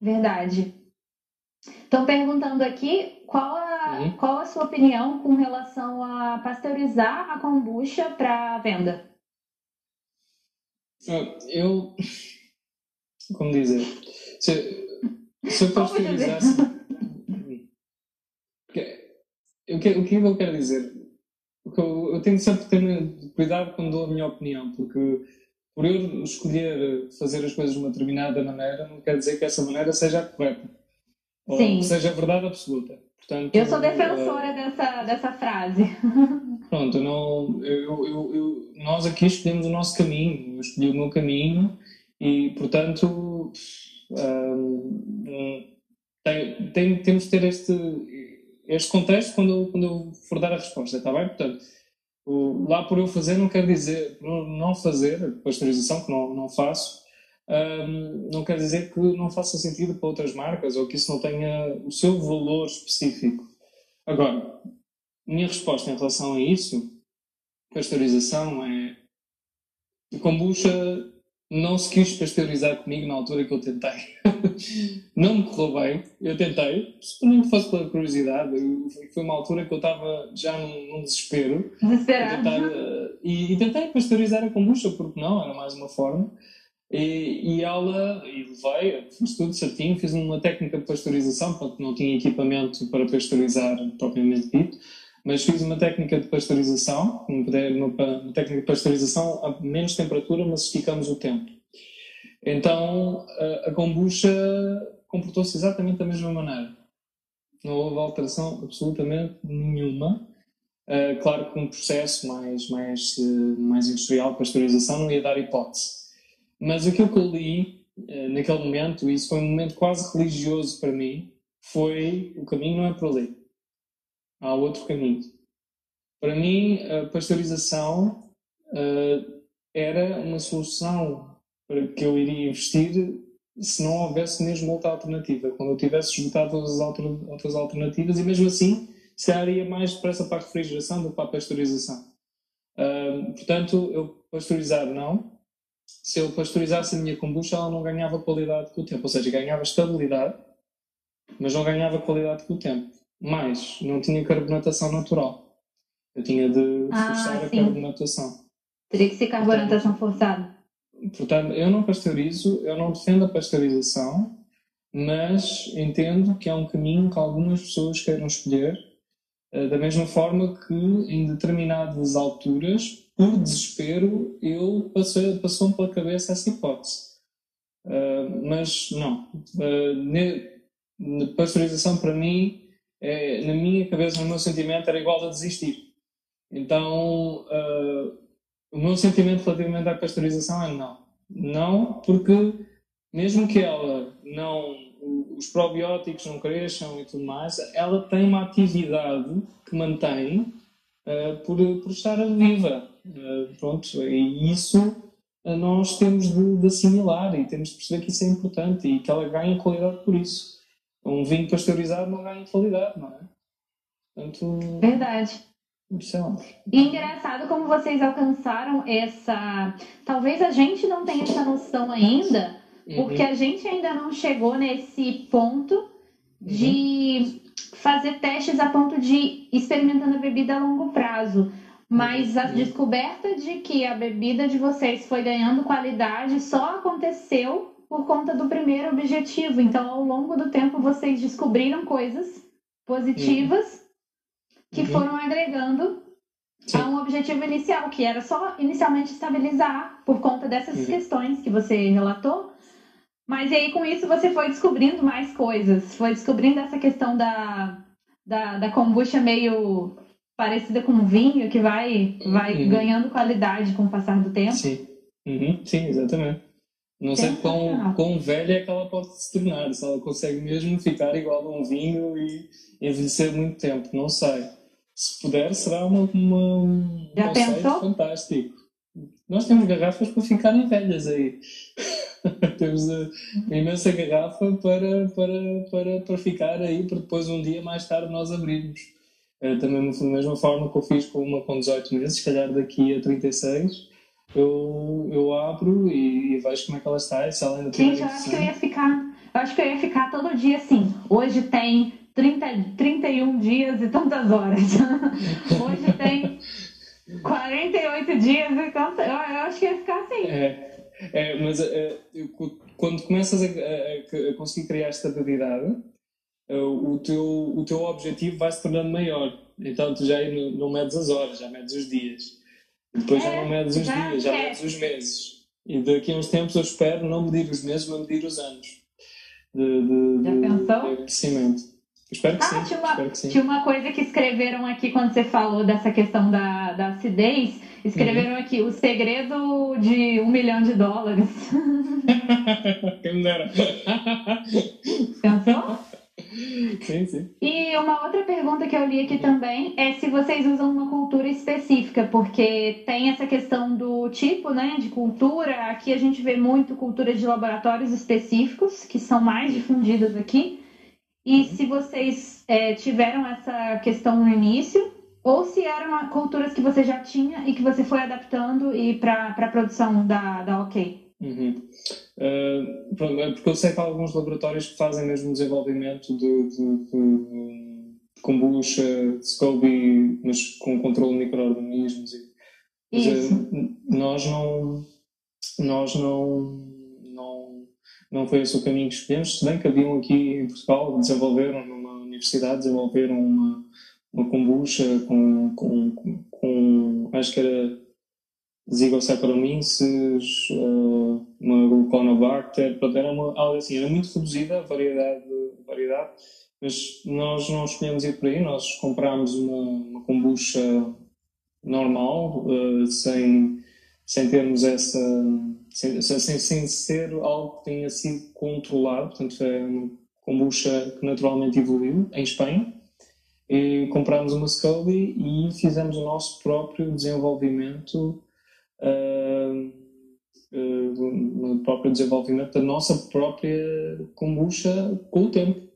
verdade. Estão perguntando aqui qual a, uhum. qual a sua opinião com relação a pasteurizar a kombucha para venda? Eu. Como dizer? Se, se eu pasteurizasse. o, que, o que eu quero dizer? Eu, eu tenho sempre ter cuidado quando dou a minha opinião, porque por eu escolher fazer as coisas de uma determinada maneira, não quer dizer que essa maneira seja a correta. Sim. Ou seja, a verdade absoluta. Portanto, eu sou defensora uh, dessa, dessa frase. Pronto, não, eu, eu, eu, nós aqui escolhemos o nosso caminho, eu escolhi o meu caminho e, portanto, um, tem, tem, temos de ter este, este contexto quando eu, quando eu for dar a resposta, está bem? Portanto, o, lá por eu fazer não quer dizer, por não fazer pasteurização, que não, não faço, um, não quer dizer que não faça sentido para outras marcas ou que isso não tenha o seu valor específico. Agora, minha resposta em relação a isso, pasteurização, é. Kombucha não se quis pasteurizar comigo na altura que eu tentei. não me correu bem, eu tentei, nem que fosse pela curiosidade. Foi uma altura que eu estava já num, num desespero. Tentar, uh, e, e, tentei pasteurizar a kombucha, porque não, era mais uma forma. E, e ela, e levei, fiz tudo certinho, fiz uma técnica de pasteurização, porque não tinha equipamento para pasteurizar propriamente dito, mas fiz uma técnica de pasteurização, uma técnica de pasteurização a menos temperatura, mas esticamos o tempo. Então a, kombucha comportou-se exatamente da mesma maneira. Não houve alteração absolutamente nenhuma. Uh, claro que um processo mais, mais, mais industrial de pasteurização não ia dar hipótese. Mas aquilo que eu li uh, naquele momento, e isso foi um momento quase religioso para mim, foi o caminho não é por ali. Há outro caminho. Para mim, a pasteurização uh, era uma solução para que eu iria investir se não houvesse mesmo outra alternativa. Quando eu tivesse esgotado todas as outras alternativas, e mesmo assim, se iria mais para a refrigeração do que para a pasteurização. Uh, portanto, eu pasteurizar não, se eu pasteurizasse a minha kombucha, ela não ganhava qualidade com o tempo. Ou seja, ganhava estabilidade, mas não ganhava qualidade com o tempo. Mais, não tinha carbonatação natural. Eu tinha de ah, forçar sim. a carbonatação. Teria que ser carbonatação portanto, forçada. Portanto, eu não pasteurizo, eu não defendo a pasteurização, mas entendo que é um caminho que algumas pessoas queiram escolher, eh, da mesma forma que em determinadas alturas por desespero, eu passei, passou-me pela cabeça essa hipótese. Uh, mas não. Uh, ne, pasteurização para mim, é, na minha cabeça, no meu sentimento, era igual a desistir. Então, uh, o meu sentimento relativamente à pasteurização é não. Não, porque mesmo que ela não, os probióticos não cresçam e tudo mais, ela tem uma atividade que mantém uh, por, por estar viva. Uh, pronto, e isso nós temos de, de, assimilar e temos de perceber que isso é importante e que ela ganha qualidade por isso. Um vinho pasteurizado não ganha qualidade, não é? Portanto, Verdade. É e engraçado como vocês alcançaram essa. Talvez a gente não tenha essa noção ainda, uhum. porque a gente ainda não chegou nesse ponto de uhum. fazer testes a ponto de experimentando a bebida a longo prazo. Mas a descoberta de que a bebida de vocês foi ganhando qualidade só aconteceu por conta do primeiro objetivo. Então, ao longo do tempo, vocês descobriram coisas positivas uhum. que uhum. foram agregando Sim. a um objetivo inicial, que era só inicialmente estabilizar por conta dessas uhum. questões que você relatou. Mas aí, com isso, você foi descobrindo mais coisas. Foi descobrindo essa questão da, da, da kombucha meio parecida com vinho, que vai, vai uhum. ganhando qualidade com o passar do tempo. Sim, uhum. Sim exatamente. Não sei quão, quão velha é que ela pode se tornar, se ela consegue mesmo ficar igual a um vinho e envelhecer muito tempo, não sei. Se puder, será uma, uma um Já conceito pensou? fantástico. Nós temos garrafas para ficarem velhas aí. temos a, uma imensa garrafa para, para, para, para ficar aí, para depois um dia mais tarde nós abrirmos. Eh, também da mesma forma que eu fiz com uma com 18 meses, se calhar daqui a 36 eu, eu abro e, e vejo como é que ela está e se ela ainda tem Gente, eu acho que eu ia ficar. Eu acho que eu ia ficar todo dia assim. Hoje tem 30, 31 dias e tantas horas. Hoje tem 48 dias e tantas. Eu, eu acho que ia ficar assim. É, é mas é, quando começas a, a- a conseguir criar estabilidade, é, o teu, o teu objetivo vai se tornando maior. Então tu já não, não medes as horas, já medes os dias. Depois já É, não medes os dias, já medes os meses. E daqui a uns tempos eu espero não medir os meses, mas medir os anos de, de, Já pensou? de envelhecimento. Espero que Ah, sim. tinha uma, Espero que sim. tinha uma coisa que escreveram aqui quando você falou dessa questão da, da acidez. Escreveram Uhum. aqui o segredo de um milhão de dólares. Quem me dera. Pensou? Sim, sim. E uma outra pergunta que eu li aqui também é se vocês usam uma cultura específica, porque tem essa questão do tipo, né, de cultura. Aqui a gente vê muito culturas de laboratórios específicos, que são mais difundidas aqui. E se vocês é, tiveram essa questão no início, ou se eram culturas que você já tinha e que você foi adaptando e para a produção da, da OK. Uhum. Uh, pronto, é porque eu sei que há alguns laboratórios que fazem mesmo desenvolvimento de, de, de kombucha, de SCOBY, mas com controle de micro-organismos. e- Mas, uh, nós não, nós não, não, não foi esse o caminho que escolhemos, se bem que haviam aqui em Portugal, desenvolveram numa universidade, desenvolveram uma, uma kombucha com, com, com, com acho que era Zygossaccharomyces, uh, uma Gluconobacter, portanto, era uma, algo assim, era muito reduzida a variedade, variedade, mas nós não escolhemos ir por aí, nós comprámos uma, uma kombucha normal, uh, sem, sem termos essa, sem, sem, sem ser algo que tenha sido controlado, portanto é uma kombucha que naturalmente evoluiu em Espanha, e comprámos uma Scully e fizemos o nosso próprio desenvolvimento uh, no próprio desenvolvimento da nossa própria kombucha com o tempo.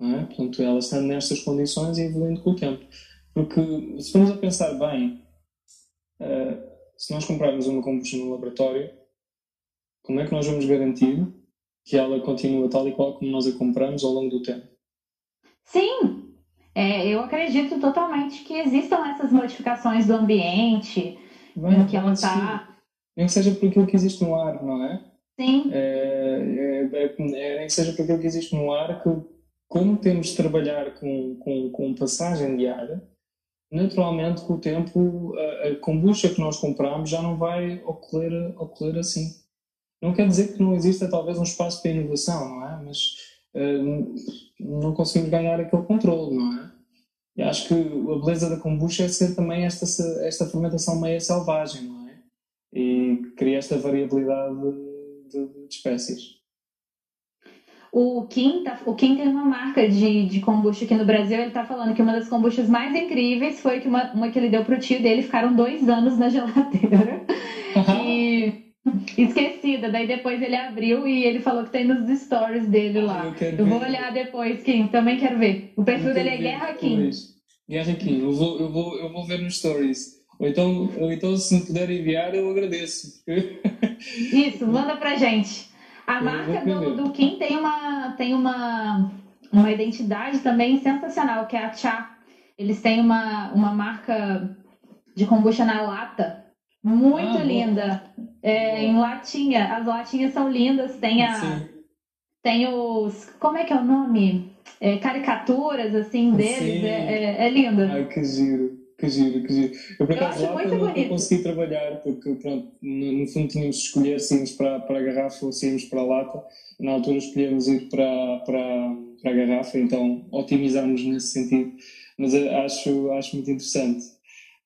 É? Portanto, ela estando nestas condições e evoluindo com o tempo. Porque se formos a pensar bem, uh, se nós comprarmos uma kombucha no laboratório, como é que nós vamos garantir que ela continua tal e qual como nós a compramos ao longo do tempo? Sim, é, eu acredito totalmente que existam essas modificações do ambiente, Bem, que ela está. Nem que seja por aquilo que existe no ar, não é? Sim, É, é, é, nem que seja por aquilo que existe no ar, que como temos de trabalhar com, com, com passagem de ar, naturalmente com o tempo a, a kombucha que nós compramos já não vai ocorrer, ocorrer assim. Não quer dizer que não exista talvez um espaço para inovação, não é? Mas eh, não conseguimos ganhar aquele controle, não é? E acho que a beleza da kombucha é ser também esta, esta fermentação meia selvagem, não é? E cria esta variabilidade de, de, de espécies. o Kim, tá, o Kim tem uma marca de, de kombucha aqui no Brasil. Ele tá falando que uma das kombuchas mais incríveis foi que uma, uma que ele deu pro tio dele. Ficaram dois anos na geladeira. e esquecida. Daí depois ele abriu e ele falou que tem nos stories dele lá. Ah, eu Eu vou olhar depois, Kim. Também quero ver. O perfil dele é Guerra Kim. Guerra Kim, eu vou, eu, vou, eu vou ver nos stories. Ou então, ou então se puder enviar, eu agradeço. Isso, manda pra gente. A Eu marca do, do Kim tem uma, tem uma, uma identidade também sensacional, que é a Chá. Eles têm uma, uma marca de kombucha na lata, muito Ah, linda. É, em latinha. As latinhas são lindas, tem, a, Sim. tem os. Como é que é o nome? É, caricaturas assim deles. É, é, é linda. Ai, que giro, que giro, que giro. Eu, por Eu acaso, acho lá muito eu nunca bonito. consegui trabalhar, porque, pronto, no, no fundo tínhamos de escolher se íamos para, para a garrafa ou se íamos para a lata. Na altura escolhemos ir para, para, para a garrafa, então otimizámos nesse sentido. Mas eu acho, acho muito interessante.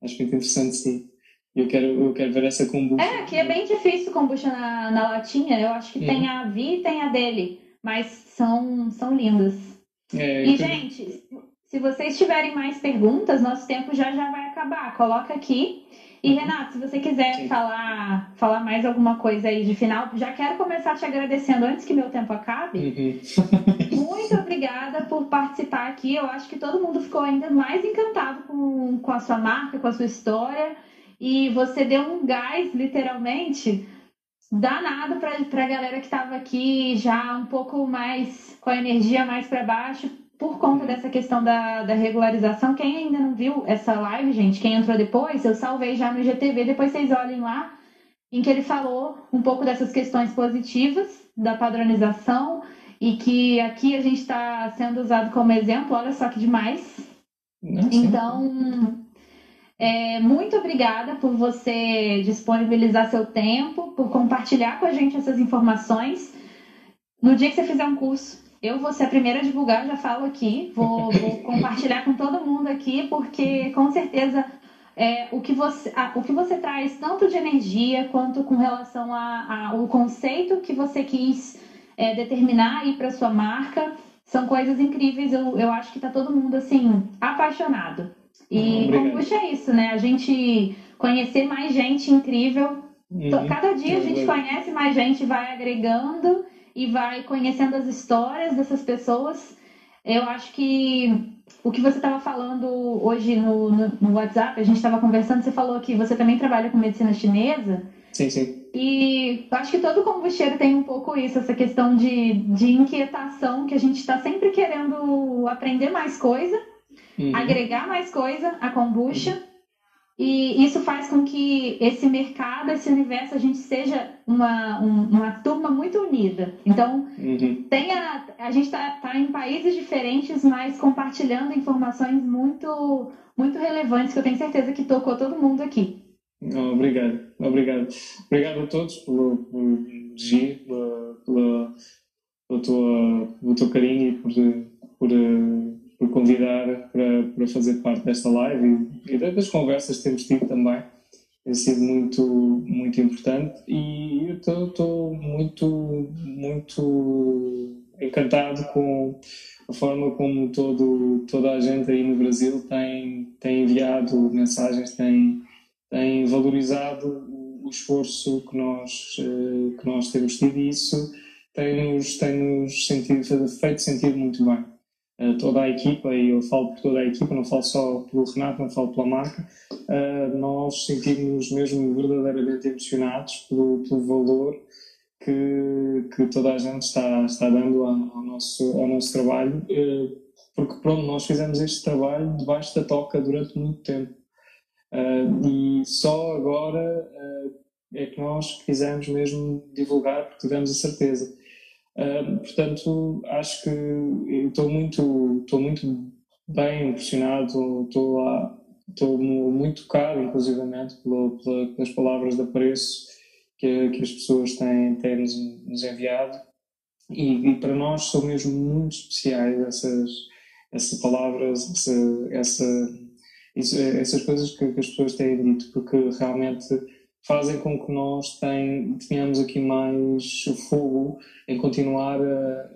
Acho muito interessante, sim. Eu quero, eu quero ver essa kombucha. É, aqui é bem difícil kombucha na, na latinha. Eu acho que uhum. tem a Vi e tem a dele. Mas são, são lindas. É, e, gente, se vocês tiverem mais perguntas, nosso tempo já já vai acabar. Coloca aqui. E, uhum. Renato, se você quiser falar, falar mais alguma coisa aí de final, já quero começar te agradecendo antes que meu tempo acabe. Uhum. Muito obrigada por participar aqui. Eu acho que todo mundo ficou ainda mais encantado com, com a sua marca, com a sua história e você deu um gás, literalmente, danado para a galera que estava aqui já um pouco mais com a energia mais para baixo por conta dessa questão da, da regularização. Quem ainda não viu essa live, gente, quem entrou depois, eu salvei já no GTV, depois vocês olhem lá, em que ele falou um pouco dessas questões positivas da padronização e que aqui a gente está sendo usado como exemplo, olha só que demais. Então, é, muito obrigada por você disponibilizar seu tempo, por compartilhar com a gente essas informações. No dia que você fizer um curso, eu vou ser a primeira a divulgar, já falo aqui, vou, vou compartilhar com todo mundo aqui, porque com certeza é, o, que você, o que você traz, tanto de energia quanto com relação ao conceito que você quis é, determinar aí para sua marca, são coisas incríveis. Eu, eu acho que está todo mundo assim apaixonado. E kombucha é isso, né? A gente conhecer mais gente incrível. Uhum. Cada dia a gente conhece mais gente, vai agregando e vai conhecendo as histórias dessas pessoas. Eu acho que o que você estava falando hoje no, no, no, WhatsApp, a gente estava conversando, você falou que você também trabalha com medicina chinesa. Sim, sim. E acho que todo kombucheiro tem um pouco isso, essa questão de, de inquietação, que a gente está sempre querendo aprender mais coisa uhum. agregar mais coisa à kombucha. Uhum. E isso faz com que esse mercado, esse universo, a gente seja uma, um, uma turma muito unida. Então, uhum. tenha, a gente está tá em países diferentes, mas compartilhando informações muito, muito relevantes, que eu tenho certeza que tocou todo mundo aqui. obrigado, obrigado. Obrigado a todos pelo, pelo, pelo, pelo, pelo, tua, pelo teu carinho e por, por por convidar para, para fazer parte desta live e, e das conversas que temos tido também. Tem sido muito, muito importante e eu estou muito, muito encantado com a forma como todo, toda a gente aí no Brasil tem, tem enviado mensagens, tem, tem valorizado o esforço que nós, eh, que nós temos tido e isso tem-nos tem -nos sentido, feito sentir muito bem. Eh, toda a equipa, e eu falo por toda a equipa, não falo só pelo Renato, não falo pela marca, uh, nós sentimos mesmo verdadeiramente emocionados pelo, pelo valor que, que toda a gente está, está dando ao, nosso, ao nosso trabalho, uh, porque pronto, nós fizemos este trabalho debaixo da toca durante muito tempo. E só agora é que nós quisemos mesmo divulgar, porque tivemos a certeza portanto, acho que estou muito, estou muito bem impressionado, estou, estou muito tocado, inclusivamente, pela, pela, pelas palavras de apreço que, que as pessoas têm, têm nos, nos enviado. E, e, para nós são mesmo muito especiais essas, essas palavras, essa, essa, essas coisas que, que as pessoas têm dito, porque realmente fazem com que nós tem, tenhamos aqui mais fogo em continuar a,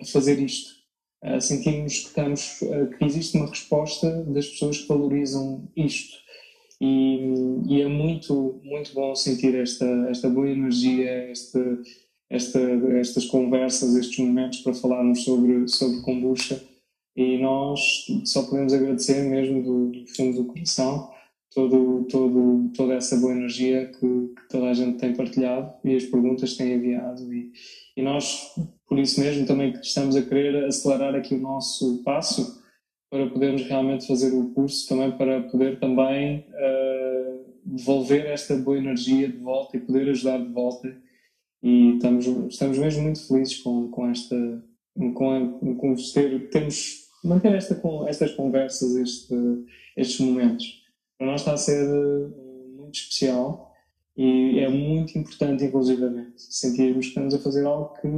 a fazer isto. Sentimos que, estamos, que existe uma resposta das pessoas que valorizam isto. E, e, é muito, muito bom sentir esta, esta boa energia, este, esta, estas conversas, estes momentos para falarmos sobre, sobre kombucha. E nós só podemos agradecer mesmo do, do fundo do coração todo, todo, toda essa boa energia que, que, toda a gente tem partilhado e as perguntas que têm enviado. E, e nós, por isso mesmo, também estamos a querer acelerar aqui o nosso passo para podermos realmente fazer o curso, também para poder também uh, devolver esta boa energia de volta e poder ajudar de volta. E estamos, estamos mesmo muito felizes com, com esta, com, com ter, termos, manter esta, estas conversas, este, estes momentos para nós está a ser eh, muito especial e é muito importante, inclusivamente, sentirmos que estamos a fazer algo que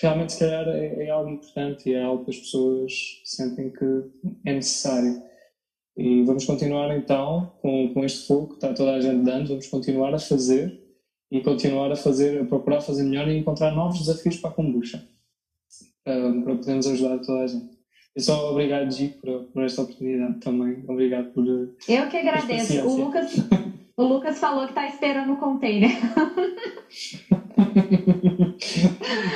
realmente, se calhar, é, é algo importante e é algo que as pessoas sentem que é necessário. E vamos continuar então com, com este foco que está toda a gente dando, vamos continuar a fazer e continuar a fazer, a procurar fazer melhor e encontrar novos desafios para a kombucha, um, para podermos ajudar toda a gente. E só obrigado, Gi, por, por, esta oportunidade também. Obrigado por. Eu que agradeço. O Lucas, o Lucas falou que está esperando o container.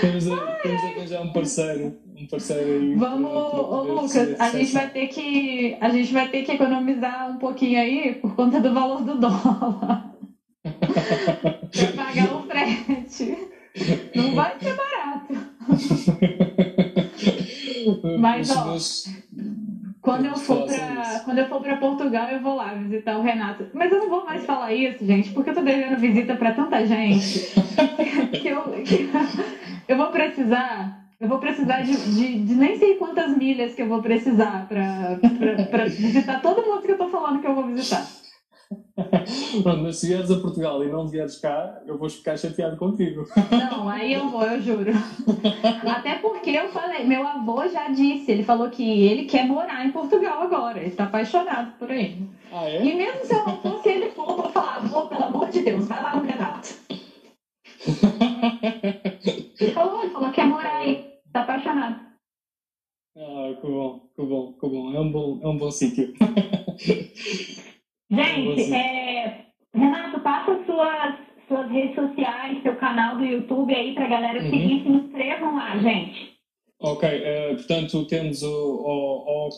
temos, a, temos a arranjar um parceiro. Um parceiro aí. Vamos, ô, Lucas, a gente, vai ter que, a gente vai ter que economizar um pouquinho aí por conta do valor do dólar. pra pagar o frete. Não vai ser barato. Mas, ó, quando eu for para quando eu for para Portugal, eu vou lá visitar o Renato. Mas eu não vou mais falar isso, gente, porque eu tô devendo visita para tanta gente que eu, que eu vou precisar, eu vou precisar de, de, de, nem sei quantas milhas que eu vou precisar para visitar todo mundo que eu tô falando que eu vou visitar. Pronto, mas se vieres a Portugal e não vieres cá, eu vou ficar chateado contigo. Não, aí eu vou, eu juro. Até porque eu falei, meu avô já disse, ele falou que ele quer morar em Portugal agora, ele está apaixonado por aí. Ah, é? E mesmo se eu não fosse ele for, eu vou falar, avô, pelo amor de Deus, vai lá no Renato. ele falou, ele falou que quer morar aí, está apaixonado. Ah, que bom, que bom, que bom. É um bom, é um bom sítio. Gente, é, Renato, passa suas, suas redes sociais, seu canal do YouTube aí pra galera uhum. seguir, se inscrevam lá, gente. Ok, uh, portanto temos o, o,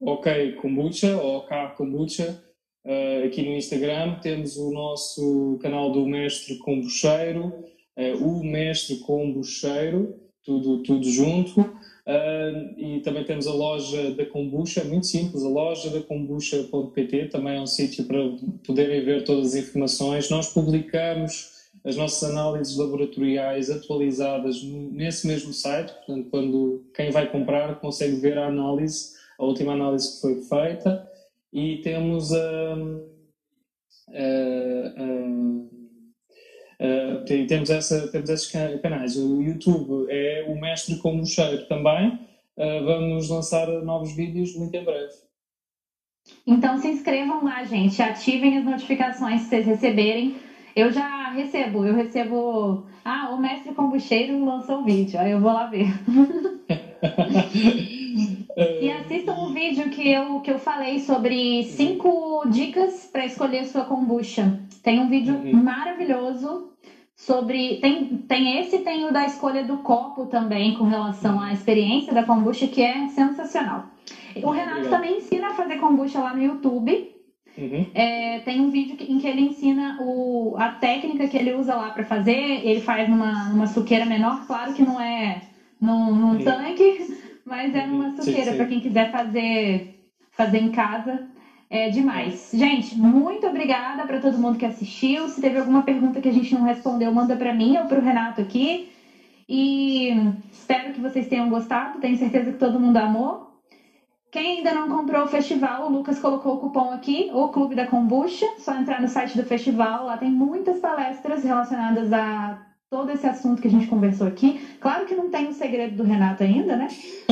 o OK Kombucha, o OK Kombucha, uh, aqui no Instagram. Temos o nosso canal do Mestre Kombucheiro, uh, o Mestre Kombucheiro, tudo, tudo junto. Uh, e também temos a loja da kombucha, muito simples, a loja da kombucha.pt, também é um sítio para poderem ver todas as informações. Nós publicamos as nossas análises laboratoriais atualizadas nesse mesmo site, portanto, quando quem vai comprar consegue ver a análise, a última análise que foi feita, e temos a. Uh, Uh, temos, essa, temos esses canais. O YouTube é o mestre como cheiro também. Uh, vamos lançar novos vídeos muito em breve. Então se inscrevam lá, gente. Ativem as notificações se vocês receberem. Eu já recebo, eu recebo. Ah, o mestre combucheiro lançou o vídeo, aí eu vou lá ver. e assistam o um vídeo que eu, que eu falei sobre cinco dicas para escolher sua kombucha. Tem um vídeo uhum. maravilhoso sobre. Tem, tem esse tem o da escolha do copo também, com relação à experiência da kombucha, que é sensacional. O Renato Obrigado. também ensina a fazer kombucha lá no YouTube. Uhum. É, tem um vídeo em que ele ensina o, a técnica que ele usa lá para fazer. Ele faz numa, numa suqueira menor, claro que não é num, num uhum. tanque, mas é numa suqueira para quem quiser fazer, fazer em casa. É demais. Gente, muito obrigada para todo mundo que assistiu. Se teve alguma pergunta que a gente não respondeu, manda para mim ou para o Renato aqui. E espero que vocês tenham gostado. Tenho certeza que todo mundo amou. Quem ainda não comprou o festival, o Lucas colocou o cupom aqui, o Clube da Kombucha. Só entrar no site do festival. Lá tem muitas palestras relacionadas a todo esse assunto que a gente conversou aqui. Claro que não tem o segredo do Renato ainda, né?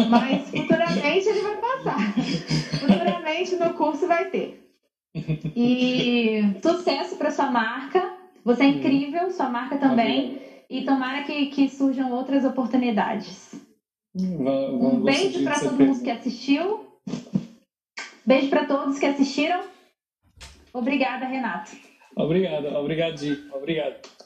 Mas futuramente ele vai passar. Futuramente no curso vai ter. E sucesso para sua marca. Você é incrível, sua marca também. E tomara que, que surjam outras oportunidades. Um beijo para todo mundo que assistiu. Beijo para todos que assistiram. Obrigada, Renato. Obrigado, obrigado. Obrigado.